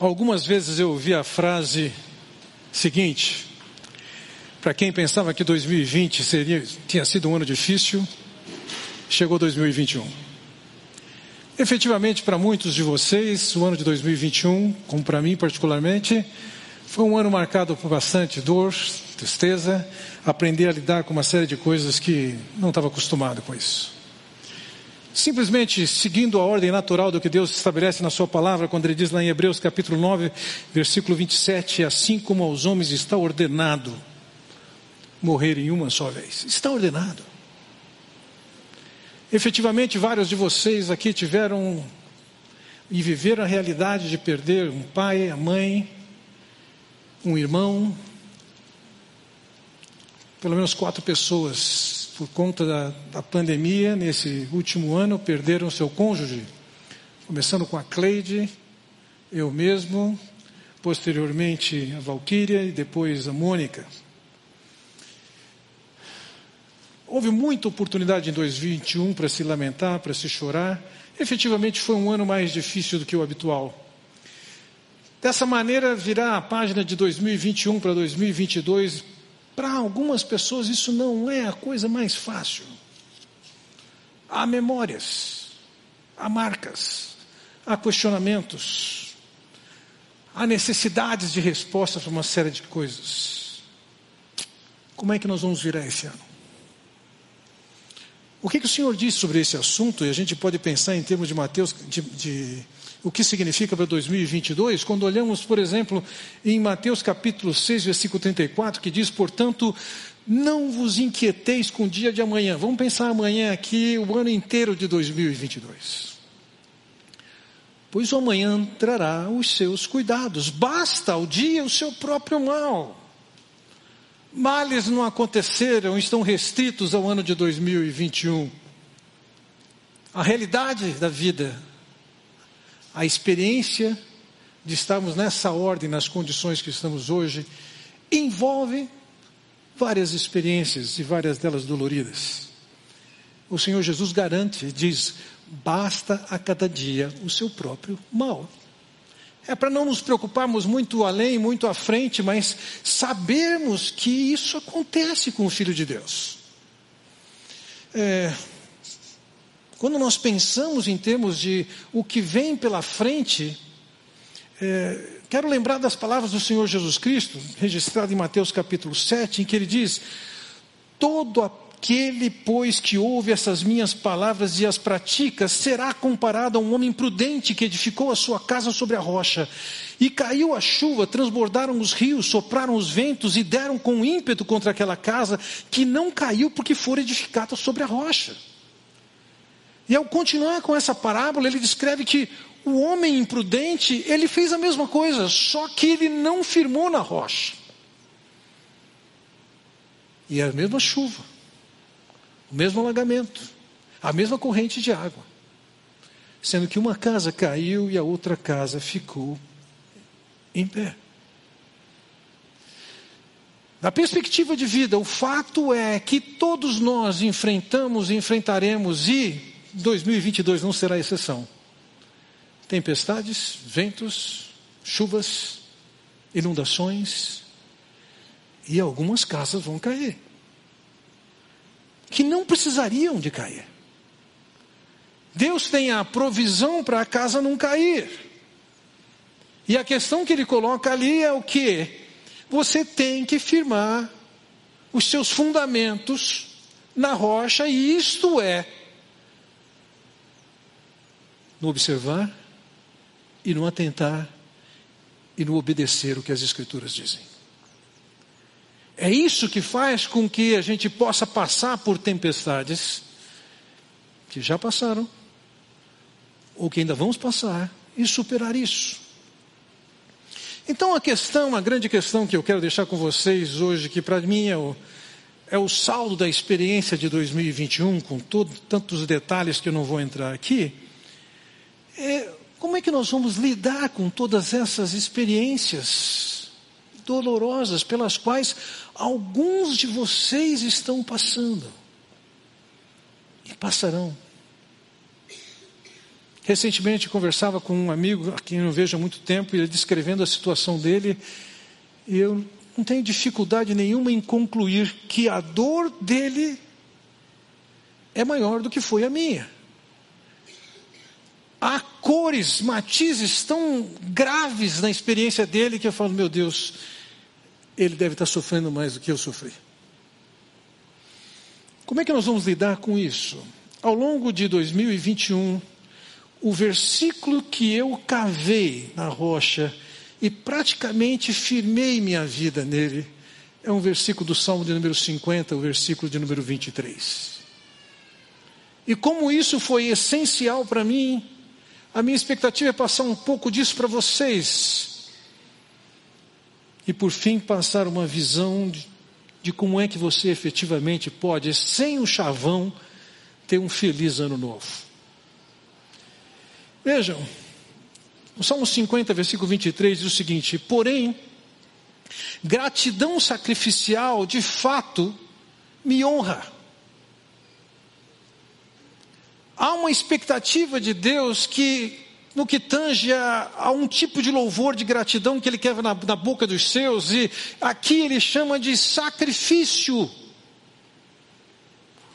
Algumas vezes eu ouvi a frase seguinte: para quem pensava que 2020 seria, tinha sido um ano difícil, chegou 2021. Efetivamente, para muitos de vocês, o ano de 2021, como para mim particularmente, foi um ano marcado por bastante dor, tristeza, aprender a lidar com uma série de coisas que não estava acostumado com isso. Simplesmente seguindo a ordem natural do que Deus estabelece na Sua palavra, quando Ele diz lá em Hebreus capítulo 9, versículo 27, assim como aos homens está ordenado morrer em uma só vez. Está ordenado. Efetivamente, vários de vocês aqui tiveram e viveram a realidade de perder um pai, a mãe, um irmão, pelo menos quatro pessoas por conta da, da pandemia, nesse último ano, perderam seu cônjuge. Começando com a Cleide, eu mesmo, posteriormente a Valquíria e depois a Mônica. Houve muita oportunidade em 2021 para se lamentar, para se chorar. Efetivamente foi um ano mais difícil do que o habitual. Dessa maneira, virar a página de 2021 para 2022 para algumas pessoas isso não é a coisa mais fácil. Há memórias, há marcas, há questionamentos, há necessidades de respostas para uma série de coisas. Como é que nós vamos virar esse ano? O que, que o Senhor diz sobre esse assunto? E a gente pode pensar em termos de Mateus, de, de o que significa para 2022, quando olhamos, por exemplo, em Mateus capítulo 6, versículo 34, que diz, portanto, não vos inquieteis com o dia de amanhã. Vamos pensar amanhã aqui, o ano inteiro de 2022. Pois o amanhã trará os seus cuidados. Basta ao dia o seu próprio mal. Males não aconteceram, estão restritos ao ano de 2021. A realidade da vida a experiência de estarmos nessa ordem, nas condições que estamos hoje, envolve várias experiências e várias delas doloridas. O Senhor Jesus garante, diz: basta a cada dia o seu próprio mal. É para não nos preocuparmos muito além, muito à frente, mas sabermos que isso acontece com o Filho de Deus. É, quando nós pensamos em termos de o que vem pela frente, é, quero lembrar das palavras do Senhor Jesus Cristo, registrado em Mateus capítulo 7, em que ele diz: Todo aquele, pois, que ouve essas minhas palavras e as pratica, será comparado a um homem prudente que edificou a sua casa sobre a rocha. E caiu a chuva, transbordaram os rios, sopraram os ventos e deram com ímpeto contra aquela casa, que não caiu porque fora edificada sobre a rocha. E ao continuar com essa parábola, ele descreve que o homem imprudente, ele fez a mesma coisa, só que ele não firmou na rocha. E é a mesma chuva, o mesmo alagamento, a mesma corrente de água. Sendo que uma casa caiu e a outra casa ficou em pé. Da perspectiva de vida, o fato é que todos nós enfrentamos e enfrentaremos e 2022 não será exceção. Tempestades, ventos, chuvas, inundações e algumas casas vão cair. Que não precisariam de cair. Deus tem a provisão para a casa não cair. E a questão que ele coloca ali é o que? Você tem que firmar os seus fundamentos na rocha, e isto é no observar e no atentar e no obedecer o que as Escrituras dizem. É isso que faz com que a gente possa passar por tempestades que já passaram, ou que ainda vamos passar, e superar isso. Então a questão, a grande questão que eu quero deixar com vocês hoje, que para mim é o, é o saldo da experiência de 2021, com todo, tantos detalhes que eu não vou entrar aqui, é, como é que nós vamos lidar com todas essas experiências dolorosas pelas quais alguns de vocês estão passando e passarão? Recentemente conversava com um amigo a quem eu não vejo há muito tempo, e ele descrevendo a situação dele, e eu não tenho dificuldade nenhuma em concluir que a dor dele é maior do que foi a minha. Há cores, matizes tão graves na experiência dele que eu falo, meu Deus, ele deve estar sofrendo mais do que eu sofri. Como é que nós vamos lidar com isso? Ao longo de 2021, o versículo que eu cavei na rocha e praticamente firmei minha vida nele é um versículo do Salmo de número 50, o versículo de número 23. E como isso foi essencial para mim, a minha expectativa é passar um pouco disso para vocês. E por fim, passar uma visão de, de como é que você efetivamente pode, sem o chavão, ter um feliz ano novo. Vejam, o Salmo 50, versículo 23 diz o seguinte: Porém, gratidão sacrificial de fato me honra. Há uma expectativa de Deus que, no que tange a, a, um tipo de louvor, de gratidão que Ele quer na, na boca dos seus, e aqui Ele chama de sacrifício.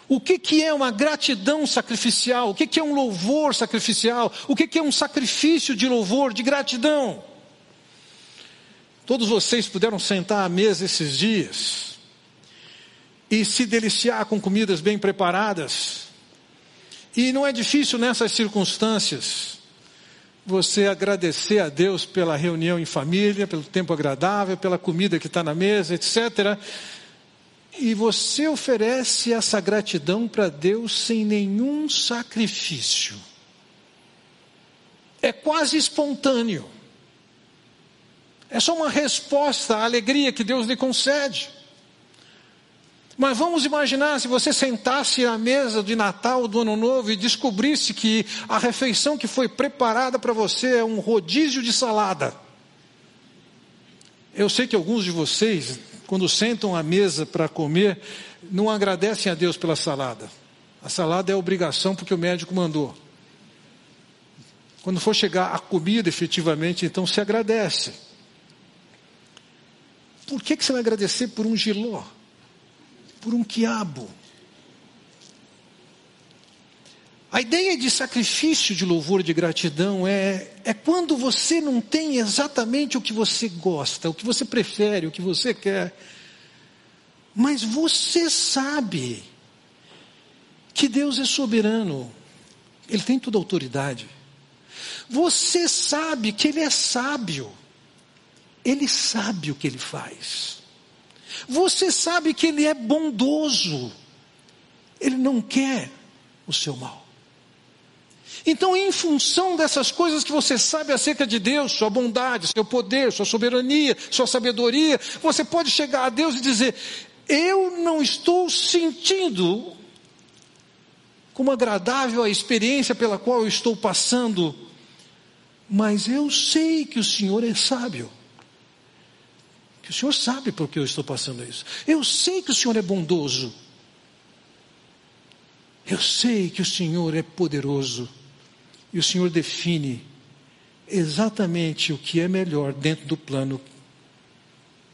O que, que é uma gratidão sacrificial? O que, que é um louvor sacrificial? O que, que é um sacrifício de louvor, de gratidão? Todos vocês puderam sentar à mesa esses dias e se deliciar com comidas bem preparadas. E não é difícil nessas circunstâncias você agradecer a Deus pela reunião em família, pelo tempo agradável, pela comida que está na mesa, etc. E você oferece essa gratidão para Deus sem nenhum sacrifício. É quase espontâneo. É só uma resposta à alegria que Deus lhe concede. Mas vamos imaginar se você sentasse à mesa de Natal do Ano Novo e descobrisse que a refeição que foi preparada para você é um rodízio de salada. Eu sei que alguns de vocês quando sentam à mesa para comer, não agradecem a Deus pela salada. A salada é obrigação porque o médico mandou. Quando for chegar a comida efetivamente, então se agradece. Por que, que você vai agradecer por um giló? Por um quiabo? A ideia de sacrifício de louvor de gratidão é, é quando você não tem exatamente o que você gosta, o que você prefere, o que você quer, mas você sabe que Deus é soberano, Ele tem toda a autoridade. Você sabe que Ele é sábio, Ele sabe o que Ele faz. Você sabe que Ele é bondoso, Ele não quer o seu mal. Então, em função dessas coisas que você sabe acerca de Deus, sua bondade, seu poder, sua soberania, sua sabedoria, você pode chegar a Deus e dizer: Eu não estou sentindo como agradável a experiência pela qual eu estou passando, mas eu sei que o Senhor é sábio. Que o Senhor sabe por que eu estou passando isso. Eu sei que o Senhor é bondoso. Eu sei que o Senhor é poderoso. E o Senhor define exatamente o que é melhor dentro do plano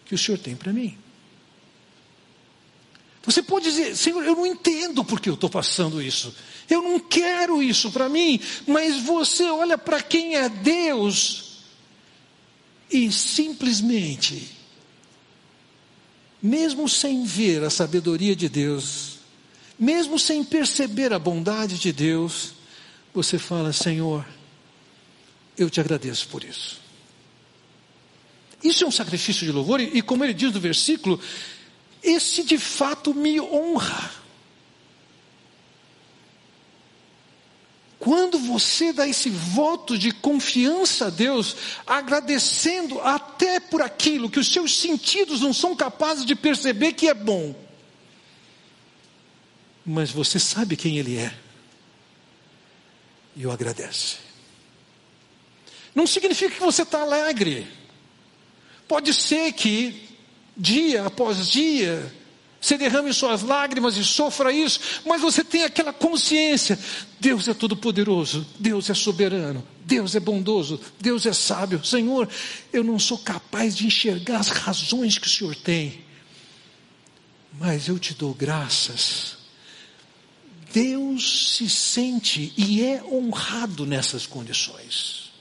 que o Senhor tem para mim. Você pode dizer, Senhor, eu não entendo porque eu estou passando isso. Eu não quero isso para mim. Mas você olha para quem é Deus e simplesmente, mesmo sem ver a sabedoria de Deus, mesmo sem perceber a bondade de Deus, você fala: Senhor, eu te agradeço por isso. Isso é um sacrifício de louvor, e, como ele diz no versículo, esse de fato me honra. Quando você dá esse voto de confiança a Deus, agradecendo até por aquilo que os seus sentidos não são capazes de perceber que é bom, mas você sabe quem Ele é e o agradece. Não significa que você está alegre. Pode ser que, dia após dia, Você derrame suas lágrimas e sofra isso, mas você tem aquela consciência: Deus é todo-poderoso, Deus é soberano, Deus é bondoso, Deus é sábio. Senhor, eu não sou capaz de enxergar as razões que o Senhor tem, mas eu te dou graças. Deus se sente e é honrado nessas condições.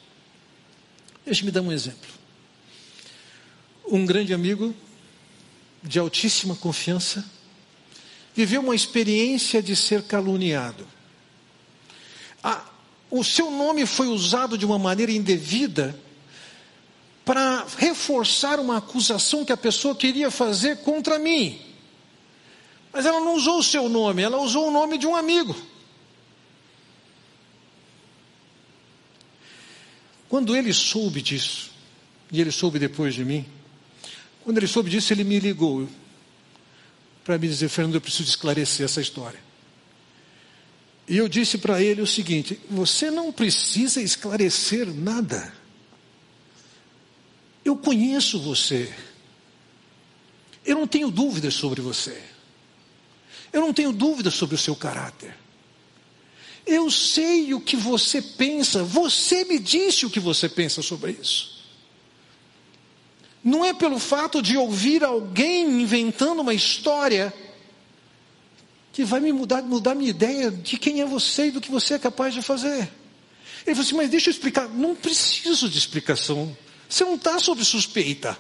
Deixe-me dar um exemplo. Um grande amigo de altíssima confiança, viveu uma experiência de ser caluniado. Ah, o seu nome foi usado de uma maneira indevida para reforçar uma acusação que a pessoa queria fazer contra mim. Mas ela não usou o seu nome, ela usou o nome de um amigo. Quando ele soube disso, e ele soube depois de mim, quando ele soube disso, ele me ligou para me dizer: Fernando, eu preciso esclarecer essa história. E eu disse para ele o seguinte: Você não precisa esclarecer nada. Eu conheço você. Eu não tenho dúvidas sobre você. Eu não tenho dúvidas sobre o seu caráter. Eu sei o que você pensa. Você me disse o que você pensa sobre isso. Não é pelo fato de ouvir alguém inventando uma história que vai me mudar, mudar minha ideia de quem é você e do que você é capaz de fazer. Ele falou assim, mas deixa eu explicar. Não preciso de explicação. Você não está sob suspeita.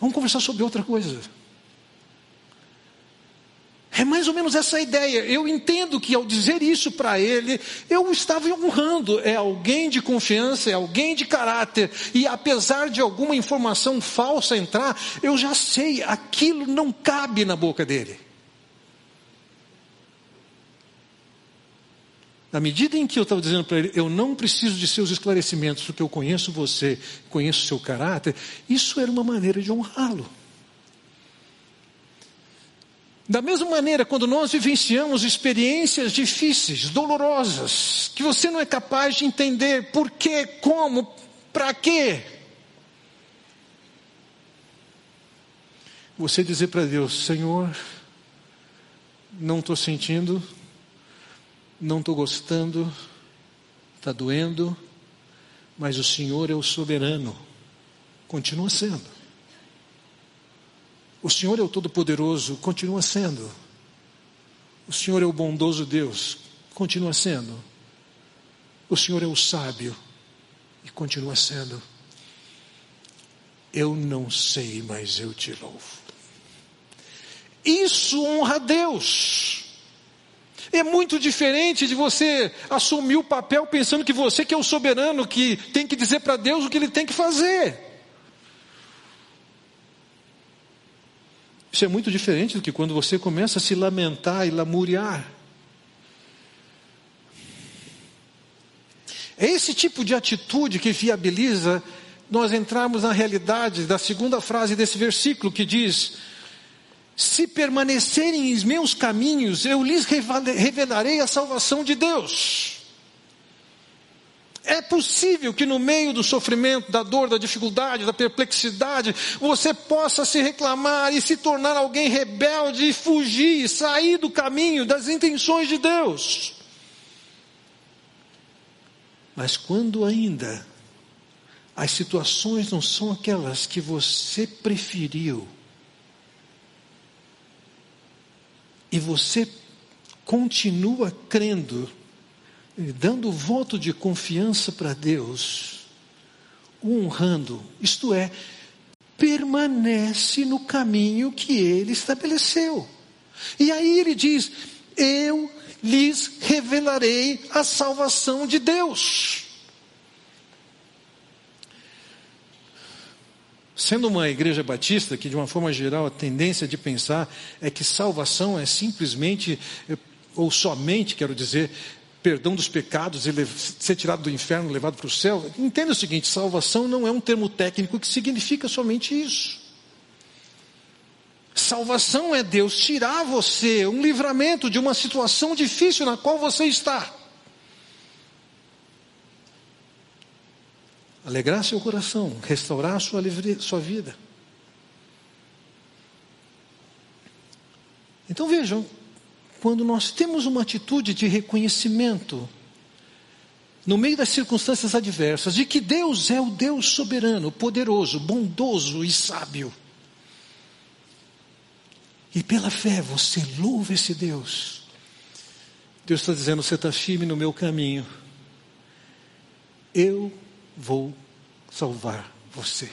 Vamos conversar sobre outra coisa. É mais ou menos essa ideia. Eu entendo que ao dizer isso para ele, eu estava honrando. É alguém de confiança, é alguém de caráter. E apesar de alguma informação falsa entrar, eu já sei, aquilo não cabe na boca dele. Na medida em que eu estava dizendo para ele, eu não preciso de seus esclarecimentos, porque eu conheço você, conheço seu caráter, isso era uma maneira de honrá-lo. Da mesma maneira, quando nós vivenciamos experiências difíceis, dolorosas, que você não é capaz de entender por quê, como, para quê, você dizer para Deus: Senhor, não estou sentindo, não estou gostando, está doendo, mas o Senhor é o soberano, continua sendo. O Senhor é o Todo-Poderoso, continua sendo. O Senhor é o bondoso Deus, continua sendo. O Senhor é o sábio e continua sendo. Eu não sei, mas eu te louvo. Isso honra a Deus. É muito diferente de você assumir o papel pensando que você que é o soberano, que tem que dizer para Deus o que ele tem que fazer. Isso é muito diferente do que quando você começa a se lamentar e lamuriar. É esse tipo de atitude que viabiliza nós entrarmos na realidade da segunda frase desse versículo que diz: Se permanecerem em meus caminhos, eu lhes revelarei a salvação de Deus. É possível que no meio do sofrimento, da dor, da dificuldade, da perplexidade, você possa se reclamar e se tornar alguém rebelde e fugir, sair do caminho das intenções de Deus. Mas quando ainda as situações não são aquelas que você preferiu, e você continua crendo dando voto de confiança para Deus, honrando, isto é, permanece no caminho que ele estabeleceu. E aí ele diz: Eu lhes revelarei a salvação de Deus. Sendo uma igreja batista, que de uma forma geral a tendência de pensar é que salvação é simplesmente, ou somente, quero dizer, perdão dos pecados e ser tirado do inferno, levado para o céu. Entenda o seguinte: salvação não é um termo técnico que significa somente isso. Salvação é Deus tirar você, um livramento de uma situação difícil na qual você está. Alegrar seu coração, restaurar sua, livre, sua vida. Então vejam, quando nós temos uma atitude de reconhecimento, no meio das circunstâncias adversas, de que Deus é o Deus soberano, poderoso, bondoso e sábio. E pela fé você louva esse Deus. Deus está dizendo: você está firme no meu caminho. Eu vou salvar você.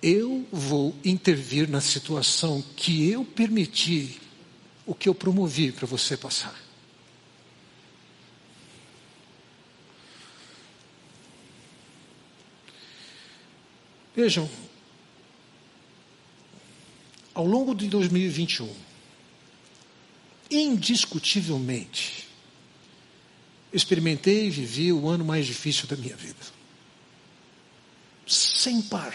Eu vou intervir na situação que eu permiti, o que eu promovi para você passar. Vejam, ao longo de 2021, indiscutivelmente, experimentei e vivi o ano mais difícil da minha vida. Sem par.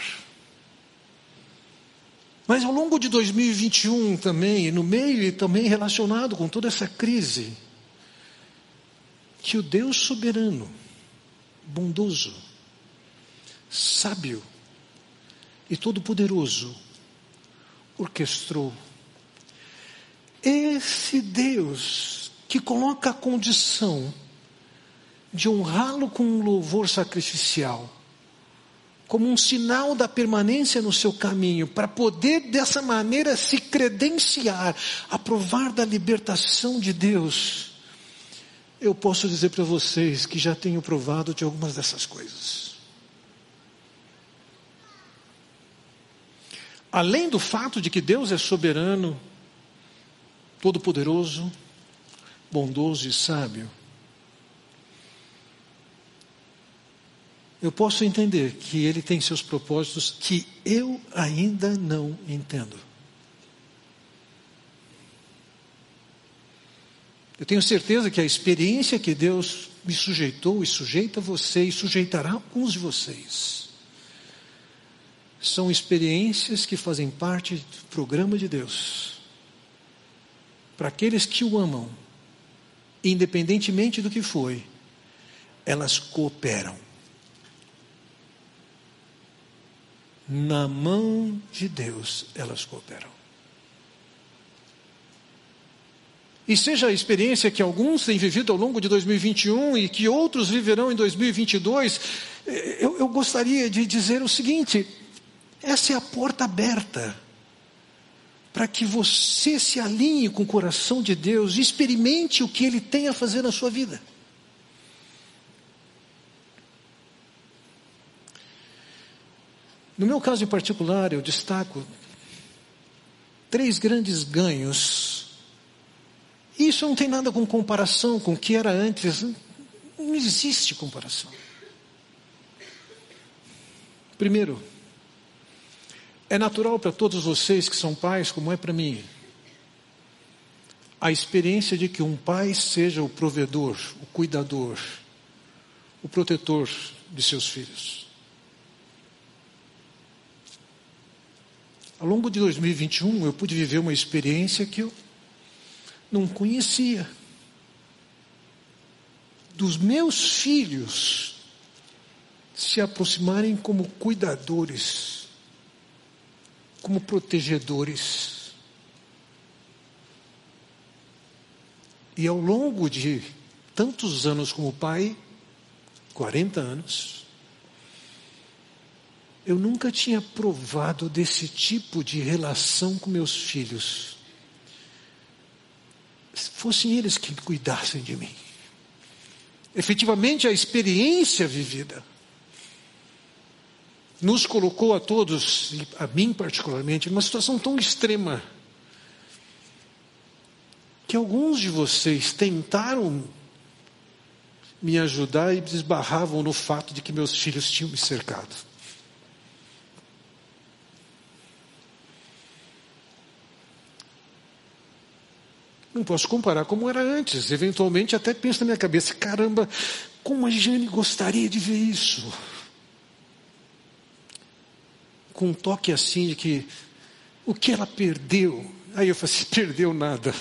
Mas ao longo de 2021 também, no meio e também relacionado com toda essa crise, que o Deus soberano, bondoso, sábio e todo-poderoso orquestrou. Esse Deus que coloca a condição de honrá-lo com um louvor sacrificial, como um sinal da permanência no seu caminho, para poder dessa maneira se credenciar, a provar da libertação de Deus. Eu posso dizer para vocês que já tenho provado de algumas dessas coisas. além do fato de que Deus é soberano, todo-poderoso, bondoso e sábio, eu posso entender que Ele tem seus propósitos que eu ainda não entendo. Eu tenho certeza que a experiência que Deus me sujeitou e sujeita você e sujeitará alguns de vocês são experiências que fazem parte do programa de Deus. Para aqueles que o amam, independentemente do que foi, elas cooperam. Na mão de Deus, elas cooperam. E seja a experiência que alguns têm vivido ao longo de 2021 e que outros viverão em 2022, eu, eu gostaria de dizer o seguinte: essa é a porta aberta para que você se alinhe com o coração de Deus e experimente o que Ele tem a fazer na sua vida. No meu caso em particular, eu destaco três grandes ganhos. Isso não tem nada com comparação com o que era antes. Não existe comparação. Primeiro, é natural para todos vocês que são pais, como é para mim, a experiência de que um pai seja o provedor, o cuidador, o protetor de seus filhos. Ao longo de 2021, eu pude viver uma experiência que eu não conhecia. Dos meus filhos se aproximarem como cuidadores como protegedores. E ao longo de tantos anos como pai, 40 anos, eu nunca tinha provado desse tipo de relação com meus filhos. Fossem eles que cuidassem de mim. Efetivamente, a experiência vivida nos colocou a todos, e a mim particularmente, numa situação tão extrema que alguns de vocês tentaram me ajudar e desbarravam no fato de que meus filhos tinham me cercado. Não posso comparar como era antes. Eventualmente até penso na minha cabeça, caramba, como a Jane gostaria de ver isso com um toque assim de que o que ela perdeu. Aí eu falei assim, perdeu nada.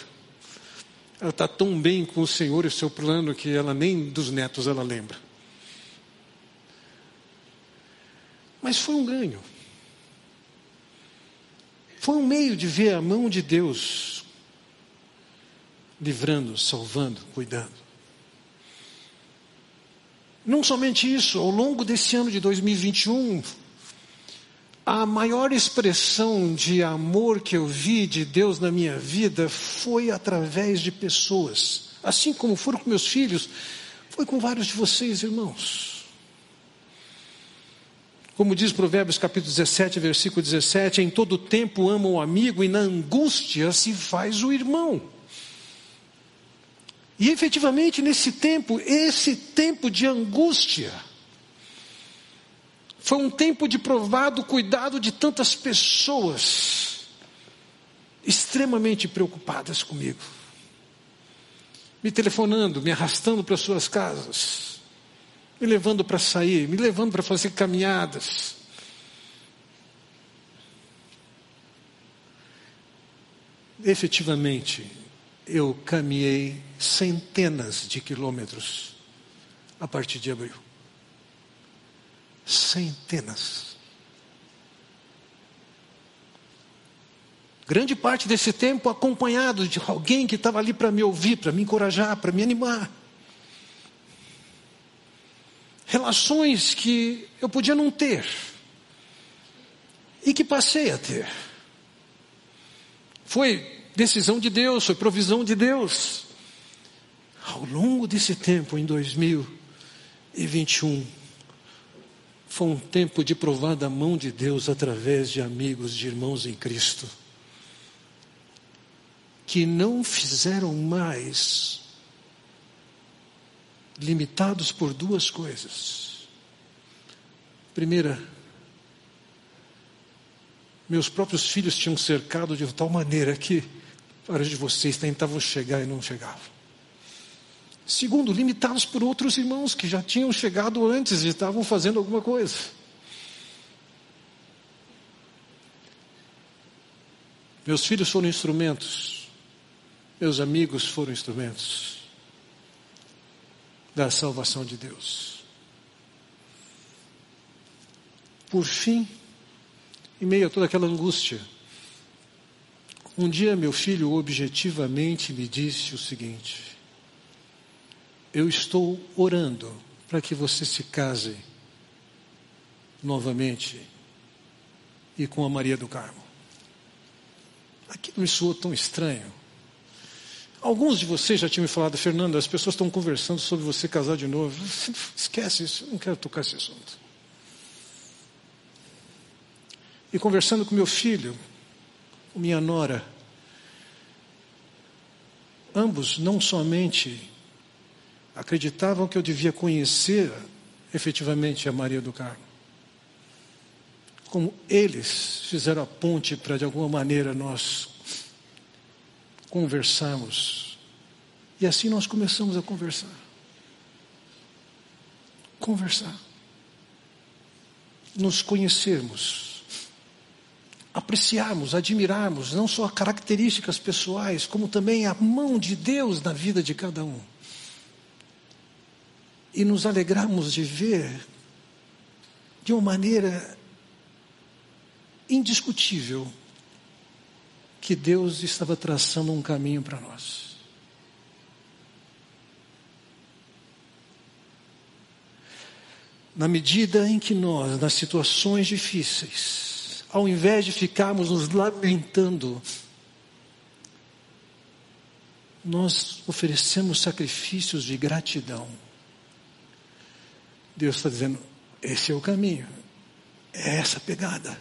Ela está tão bem com o Senhor e o seu plano que ela nem dos netos ela lembra. Mas foi um ganho. foi um meio de ver a mão de Deus livrando, salvando, cuidando. Não somente isso, ao longo desse ano de 2021, a maior expressão de amor que eu vi de Deus na minha vida foi através de pessoas. Assim como foram com meus filhos, foi com vários de vocês, irmãos. Como diz Provérbios capítulo 17, versículo 17: em todo tempo ama o amigo e na angústia se faz o irmão. E efetivamente, nesse tempo, esse tempo de angústia, foi um tempo de provado cuidado de tantas pessoas extremamente preocupadas comigo, me telefonando, me arrastando para suas casas, me levando para sair, me levando para fazer caminhadas. Efetivamente, eu caminhei centenas de quilômetros a partir de abril. Centenas. Grande parte desse tempo acompanhado de alguém que estava ali para me ouvir, para me encorajar, para me animar. Relações que eu podia não ter e que passei a ter. Foi decisão de Deus, foi provisão de Deus. Ao longo desse tempo, em 2021, foi um tempo de provar da mão de Deus através de amigos, de irmãos em Cristo, que não fizeram mais limitados por duas coisas. Primeira, meus próprios filhos tinham cercado de tal maneira que Vários de vocês tentavam chegar e não chegavam. Segundo, limitados por outros irmãos que já tinham chegado antes e estavam fazendo alguma coisa. Meus filhos foram instrumentos, meus amigos foram instrumentos da salvação de Deus. Por fim, em meio a toda aquela angústia, um dia meu filho objetivamente me disse o seguinte: Eu estou orando para que você se case novamente e com a Maria do Carmo. Aquilo me soou tão estranho. Alguns de vocês já tinham me falado, Fernando, as pessoas estão conversando sobre você casar de novo. Esquece isso, não quero tocar esse assunto. E conversando com meu filho, minha nora. Ambos não somente acreditavam que eu devia conhecer efetivamente a Maria do Carmo, como eles fizeram a ponte para de alguma maneira nós conversarmos. E assim nós começamos a conversar. Conversar. Nos conhecermos apreciarmos, admirarmos não só características pessoais, como também a mão de Deus na vida de cada um. E nos alegrarmos de ver de uma maneira indiscutível que Deus estava traçando um caminho para nós. Na medida em que nós, nas situações difíceis, ao invés de ficarmos nos lamentando, nós oferecemos sacrifícios de gratidão. Deus está dizendo: esse é o caminho, é essa pegada.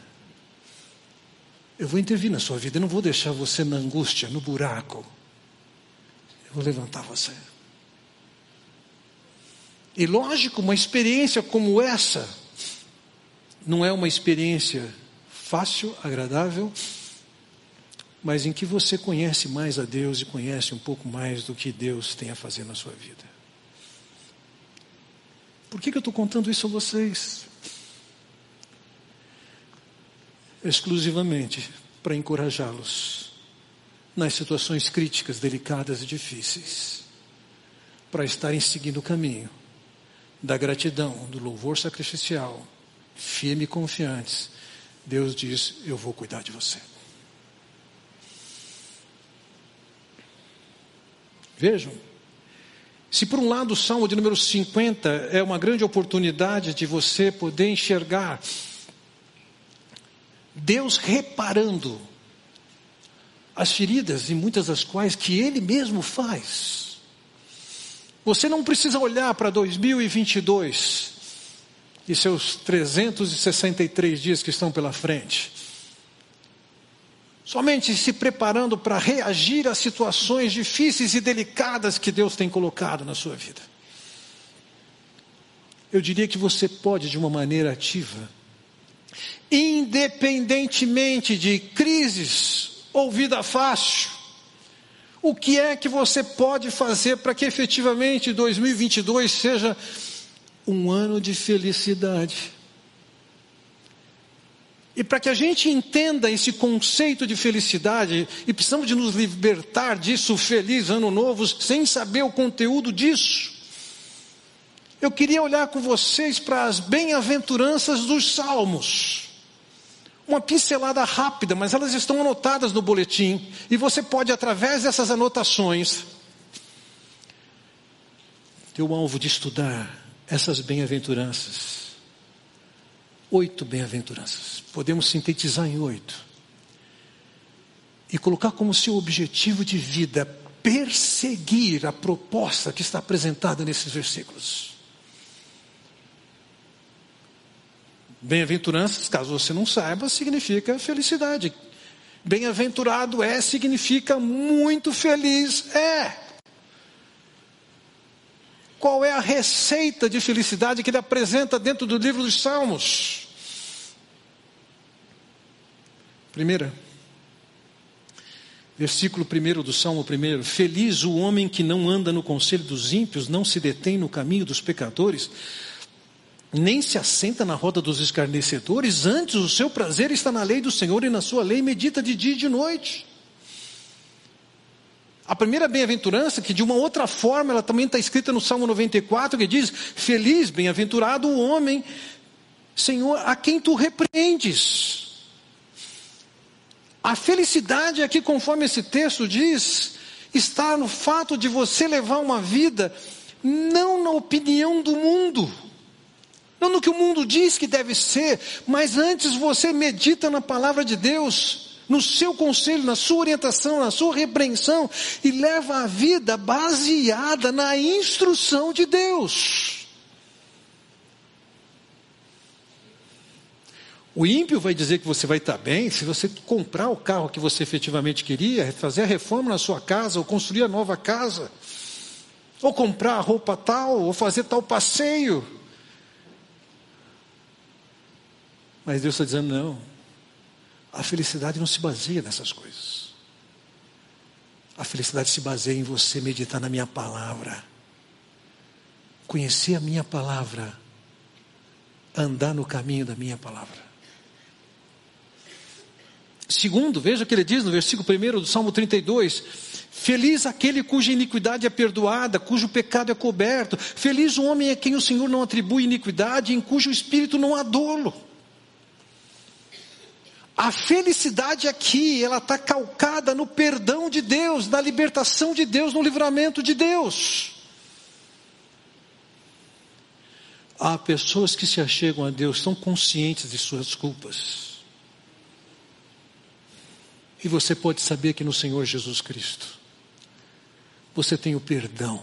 Eu vou intervir na sua vida, eu não vou deixar você na angústia, no buraco. Eu vou levantar você. E lógico, uma experiência como essa não é uma experiência fácil, agradável, mas em que você conhece mais a Deus e conhece um pouco mais do que Deus tem a fazer na sua vida. Por que, que eu estou contando isso a vocês? Exclusivamente para encorajá-los nas situações críticas, delicadas e difíceis, para estarem seguindo o caminho da gratidão, do louvor sacrificial, firme e confiantes. Deus diz: Eu vou cuidar de você. Vejam, se por um lado o Salmo de número 50 é uma grande oportunidade de você poder enxergar Deus reparando as feridas, e muitas das quais que Ele mesmo faz. Você não precisa olhar para 2022 e seus 363 dias que estão pela frente. Somente se preparando para reagir a situações difíceis e delicadas que Deus tem colocado na sua vida. Eu diria que você pode, de uma maneira ativa, independentemente de crises ou vida fácil, o que é que você pode fazer para que efetivamente 2022 seja um ano de felicidade? E para que a gente entenda esse conceito de felicidade, e precisamos de nos libertar disso, feliz ano novo, sem saber o conteúdo disso. Eu queria olhar com vocês para as bem-aventuranças dos salmos uma pincelada rápida, mas elas estão anotadas no boletim, e você pode, através dessas anotações, ter o alvo de estudar essas bem-aventuranças. Oito bem-aventuranças. Podemos sintetizar em oito. E colocar como seu objetivo de vida perseguir a proposta que está apresentada nesses versículos. Bem-aventuranças, caso você não saiba, significa felicidade. Bem-aventurado é significa muito feliz é. Qual é a receita de felicidade que ele apresenta dentro do livro dos Salmos? Primeira, versículo primeiro do Salmo primeiro: Feliz o homem que não anda no conselho dos ímpios, não se detém no caminho dos pecadores nem se assenta na roda dos escarnecedores, antes o seu prazer está na lei do Senhor e na sua lei medita de dia e de noite. A primeira bem-aventurança, que de uma outra forma ela também está escrita no Salmo 94, que diz: Feliz, bem-aventurado o homem, Senhor, a quem tu repreendes. A felicidade aqui, conforme esse texto diz, está no fato de você levar uma vida não na opinião do mundo, não no que o mundo diz que deve ser, mas antes você medita na palavra de Deus, no seu conselho, na sua orientação, na sua repreensão, e leva a vida baseada na instrução de Deus. O ímpio vai dizer que você vai estar bem se você comprar o carro que você efetivamente queria, fazer a reforma na sua casa, ou construir a nova casa, ou comprar a roupa tal, ou fazer tal passeio. Mas Deus está dizendo: não, a felicidade não se baseia nessas coisas. A felicidade se baseia em você meditar na minha palavra, conhecer a minha palavra, andar no caminho da minha palavra. Segundo, veja o que ele diz no versículo 1 do Salmo 32. Feliz aquele cuja iniquidade é perdoada, cujo pecado é coberto. Feliz o homem a quem o Senhor não atribui iniquidade, em cujo espírito não há dolo. A felicidade aqui, ela está calcada no perdão de Deus, na libertação de Deus, no livramento de Deus. Há pessoas que se achegam a Deus, são conscientes de suas culpas. E você pode saber que no Senhor Jesus Cristo, você tem o perdão.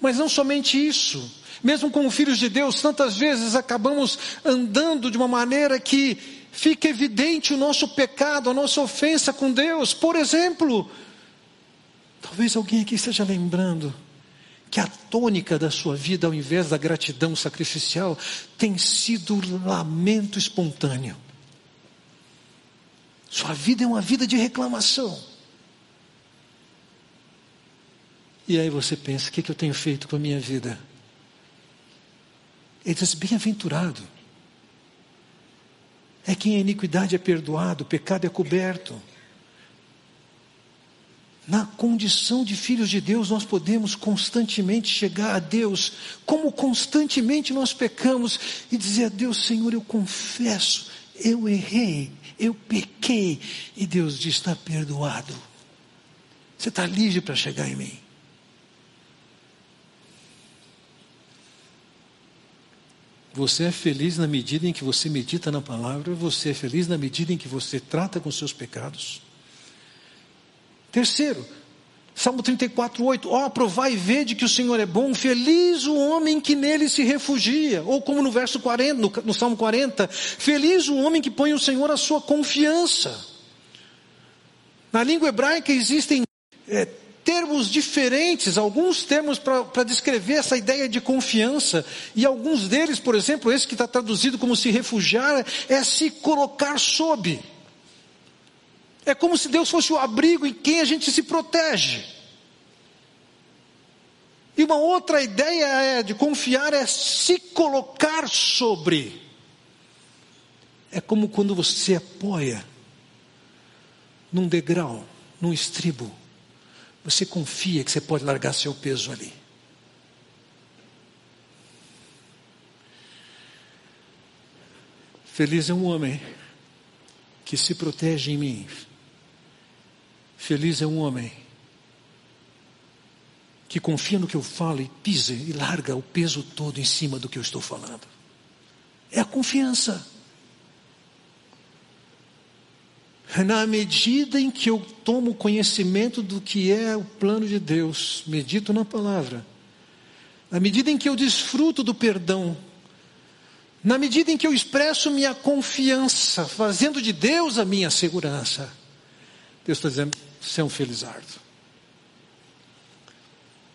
Mas não somente isso, mesmo como filhos de Deus, tantas vezes acabamos andando de uma maneira que fica evidente o nosso pecado, a nossa ofensa com Deus. Por exemplo, talvez alguém aqui esteja lembrando que a tônica da sua vida, ao invés da gratidão sacrificial, tem sido lamento espontâneo. Sua vida é uma vida de reclamação. E aí você pensa: o que, que eu tenho feito com a minha vida? Ele diz: bem-aventurado é quem a iniquidade é perdoado, o pecado é coberto. Na condição de filhos de Deus, nós podemos constantemente chegar a Deus, como constantemente nós pecamos, e dizer a Deus: Senhor, eu confesso, eu errei, eu pequei, e Deus diz: está perdoado. Você está livre para chegar em mim. Você é feliz na medida em que você medita na palavra, você é feliz na medida em que você trata com seus pecados. Terceiro, Salmo 34, 8. Ó, oh, provai e vede que o Senhor é bom, feliz o homem que nele se refugia. Ou como no verso 40, no, no Salmo 40, feliz o homem que põe o Senhor a sua confiança. Na língua hebraica existem é, termos diferentes, alguns termos para descrever essa ideia de confiança, e alguns deles, por exemplo, esse que está traduzido como se refugiar, é se colocar sob. É como se Deus fosse o abrigo em quem a gente se protege. E uma outra ideia é, de confiar é se colocar sobre. É como quando você apoia num degrau, num estribo você confia que você pode largar seu peso ali. Feliz é um homem que se protege em mim. Feliz é um homem que confia no que eu falo e pisa e larga o peso todo em cima do que eu estou falando. É a confiança. Na medida em que eu tomo conhecimento do que é o plano de Deus, medito na palavra, na medida em que eu desfruto do perdão, na medida em que eu expresso minha confiança, fazendo de Deus a minha segurança, Deus está dizendo: você é um felizardo.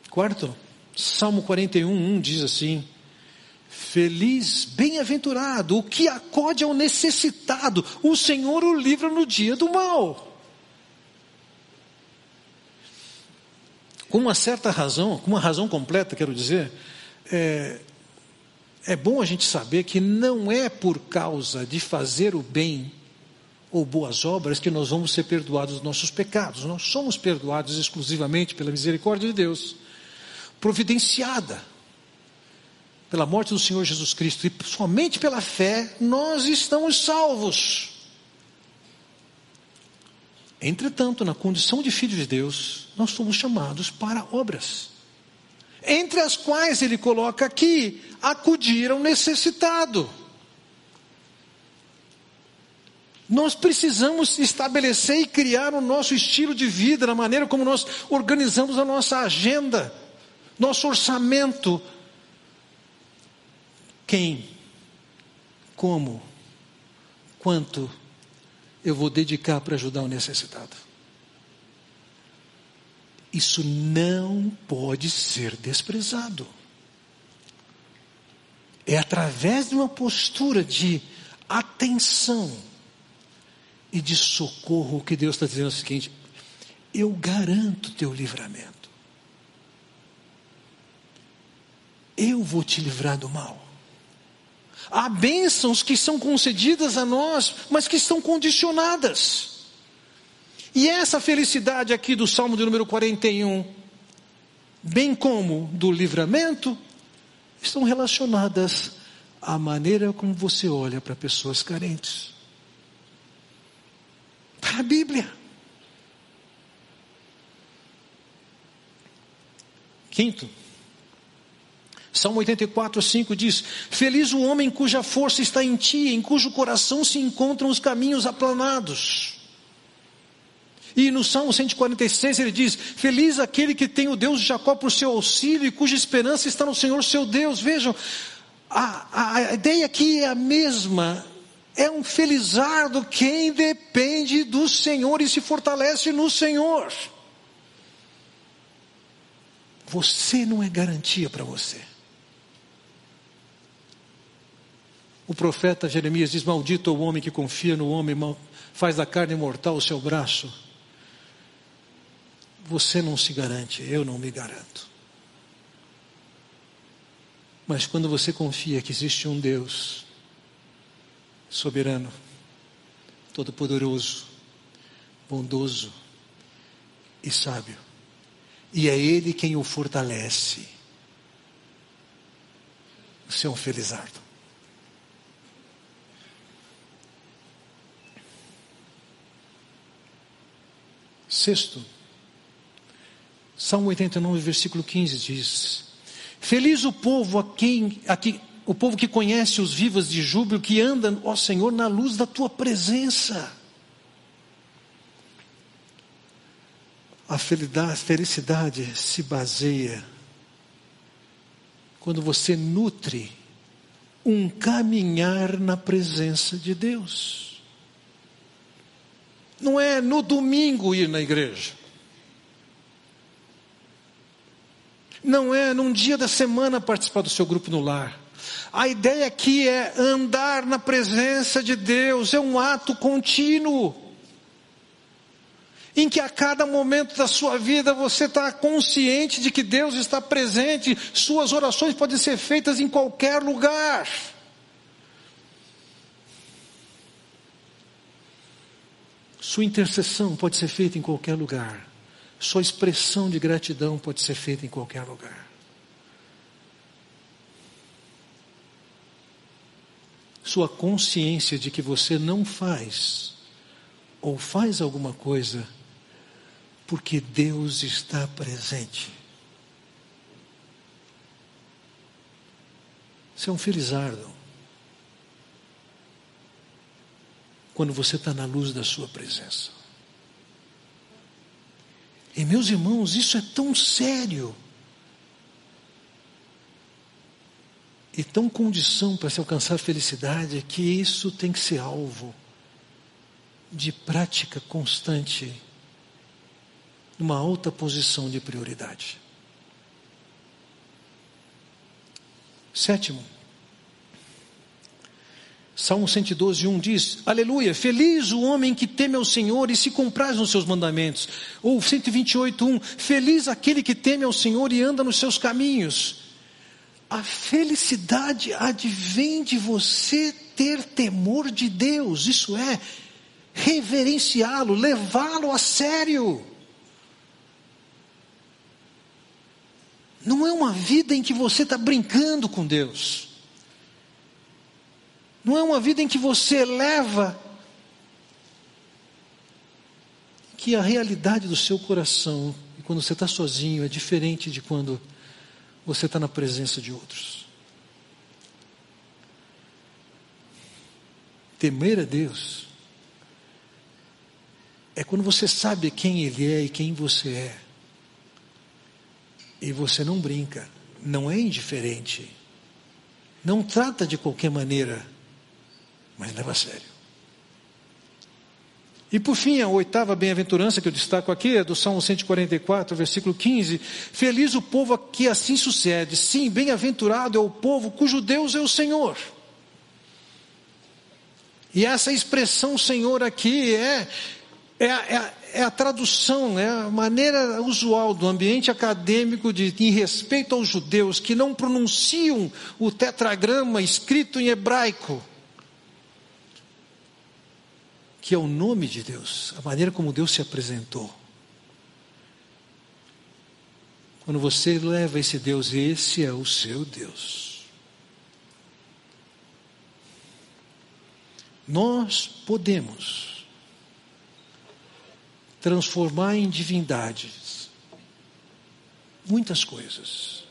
Quarto, Salmo 41, 1 diz assim: Feliz, bem-aventurado, o que acode ao necessitado, o Senhor o livra no dia do mal. Com uma certa razão, com uma razão completa, quero dizer, é, é bom a gente saber que não é por causa de fazer o bem ou boas obras que nós vamos ser perdoados dos nossos pecados. Nós somos perdoados exclusivamente pela misericórdia de Deus, providenciada pela morte do Senhor Jesus Cristo e somente pela fé, nós estamos salvos. Entretanto, na condição de filhos de Deus, nós somos chamados para obras, entre as quais ele coloca aqui: acudir ao necessitado. Nós precisamos estabelecer e criar o nosso estilo de vida, na maneira como nós organizamos a nossa agenda, nosso orçamento, quem, como, quanto eu vou dedicar para ajudar o necessitado. Isso não pode ser desprezado. É através de uma postura de atenção e de socorro que Deus está dizendo o seguinte: eu garanto teu livramento. Eu vou te livrar do mal. Há bênçãos que são concedidas a nós, mas que estão condicionadas. E essa felicidade aqui do Salmo de número 41, bem como do livramento, estão relacionadas à maneira como você olha para pessoas carentes. Para a Bíblia. Quinto, Salmo 84, 5 diz: Feliz o homem cuja força está em ti, em cujo coração se encontram os caminhos aplanados. E no Salmo 146 ele diz: Feliz aquele que tem o Deus de Jacó por seu auxílio e cuja esperança está no Senhor seu Deus. Vejam, a, a ideia aqui é a mesma. É um felizardo quem depende do Senhor e se fortalece no Senhor. Você não é garantia para você. O profeta Jeremias diz: Maldito o homem que confia no homem, faz da carne mortal o seu braço. Você não se garante, eu não me garanto. Mas quando você confia que existe um Deus soberano, todo-poderoso, bondoso e sábio, e é Ele quem o fortalece, você é um felizardo. Sexto, Salmo 89, versículo 15 diz: Feliz o povo a quem, a que, o povo que conhece os vivos de júbilo, que anda, ó Senhor, na luz da tua presença. A felicidade se baseia quando você nutre um caminhar na presença de Deus. Não é no domingo ir na igreja. Não é num dia da semana participar do seu grupo no lar. A ideia aqui é andar na presença de Deus, é um ato contínuo. Em que a cada momento da sua vida você está consciente de que Deus está presente, suas orações podem ser feitas em qualquer lugar. Sua intercessão pode ser feita em qualquer lugar. Sua expressão de gratidão pode ser feita em qualquer lugar. Sua consciência de que você não faz ou faz alguma coisa porque Deus está presente. Você é um felizardo. Quando você está na luz da sua presença. E meus irmãos, isso é tão sério. E tão condição para se alcançar felicidade que isso tem que ser alvo de prática constante, numa alta posição de prioridade. Sétimo, Salmo 112, 1 diz: Aleluia, feliz o homem que teme ao Senhor e se compraz nos seus mandamentos. Ou 128, 1: Feliz aquele que teme ao Senhor e anda nos seus caminhos. A felicidade advém de você ter temor de Deus, isso é, reverenciá-lo, levá-lo a sério. Não é uma vida em que você está brincando com Deus. Não é uma vida em que você leva que a realidade do seu coração, quando você está sozinho, é diferente de quando você está na presença de outros. Temer a Deus é quando você sabe quem Ele é e quem você é. E você não brinca, não é indiferente, não trata de qualquer maneira mas leva a sério. E por fim, a oitava bem-aventurança que eu destaco aqui é do Salmo 144, versículo 15. Feliz o povo que assim sucede. Sim, bem-aventurado é o povo cujo Deus é o Senhor. E essa expressão Senhor aqui é, é, é, é, a tradução, é a maneira usual do ambiente acadêmico de, em respeito aos judeus que não pronunciam o tetragrama escrito em hebraico que é o nome de Deus, a maneira como Deus se apresentou. Quando você leva esse Deus, esse é o seu Deus. Nós podemos transformar em divindades muitas coisas.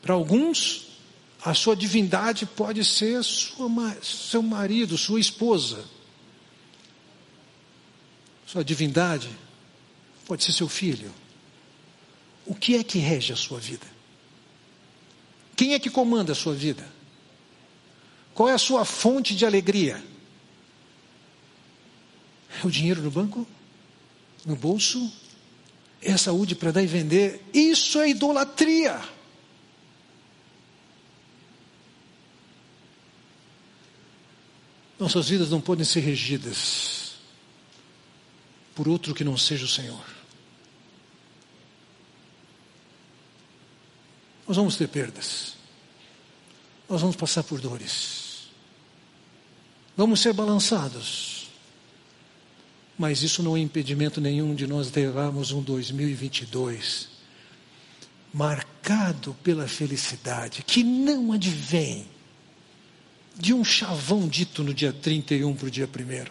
Para alguns, a sua divindade pode ser sua, seu marido, sua esposa. Sua divindade pode ser seu filho. O que é que rege a sua vida? Quem é que comanda a sua vida? Qual é a sua fonte de alegria? É o dinheiro no banco? No bolso? É a saúde para dar e vender? Isso é idolatria. Nossas vidas não podem ser regidas por outro que não seja o Senhor. Nós vamos ter perdas. Nós vamos passar por dores. Vamos ser balançados. Mas isso não é impedimento nenhum de nós levarmos um 2022 marcado pela felicidade que não advém de um chavão dito no dia 31 para o dia 1.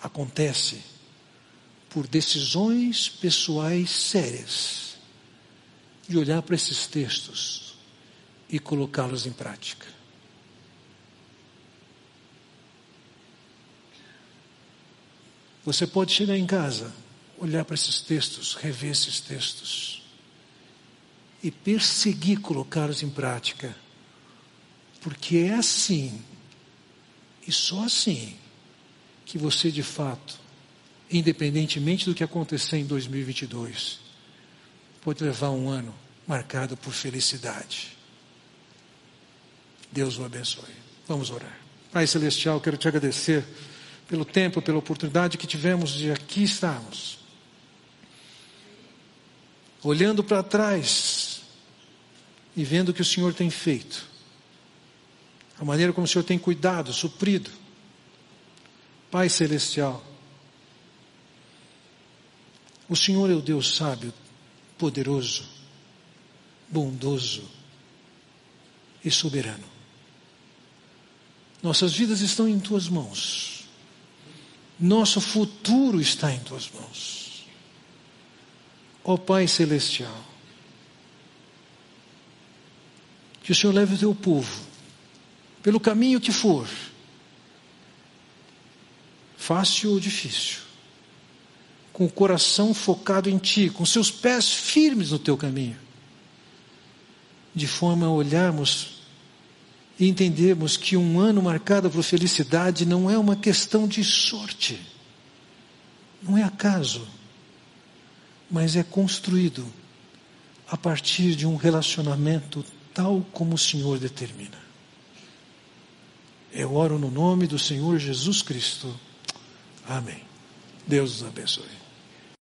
Acontece por decisões pessoais sérias de olhar para esses textos e colocá-los em prática. Você pode chegar em casa, olhar para esses textos, rever esses textos e perseguir colocá-los em prática, porque é assim e só assim que você de fato, independentemente do que acontecer em 2022, pode levar um ano marcado por felicidade. Deus o abençoe. Vamos orar. Pai Celestial, quero te agradecer pelo tempo, pela oportunidade que tivemos de aqui estarmos. Olhando para trás e vendo o que o Senhor tem feito, a maneira como o Senhor tem cuidado, suprido. Pai Celestial, o Senhor é o Deus sábio, poderoso, bondoso e soberano. Nossas vidas estão em tuas mãos. Nosso futuro está em tuas mãos. Ó oh, Pai Celestial, que o Senhor leve o teu povo, pelo caminho que for, fácil ou difícil, com o coração focado em Ti, com seus pés firmes no teu caminho, de forma a olharmos e entendemos que um ano marcado por felicidade não é uma questão de sorte, não é acaso, mas é construído a partir de um relacionamento tal como o Senhor determina. Eu oro no nome do Senhor Jesus Cristo. Amém. Deus os abençoe.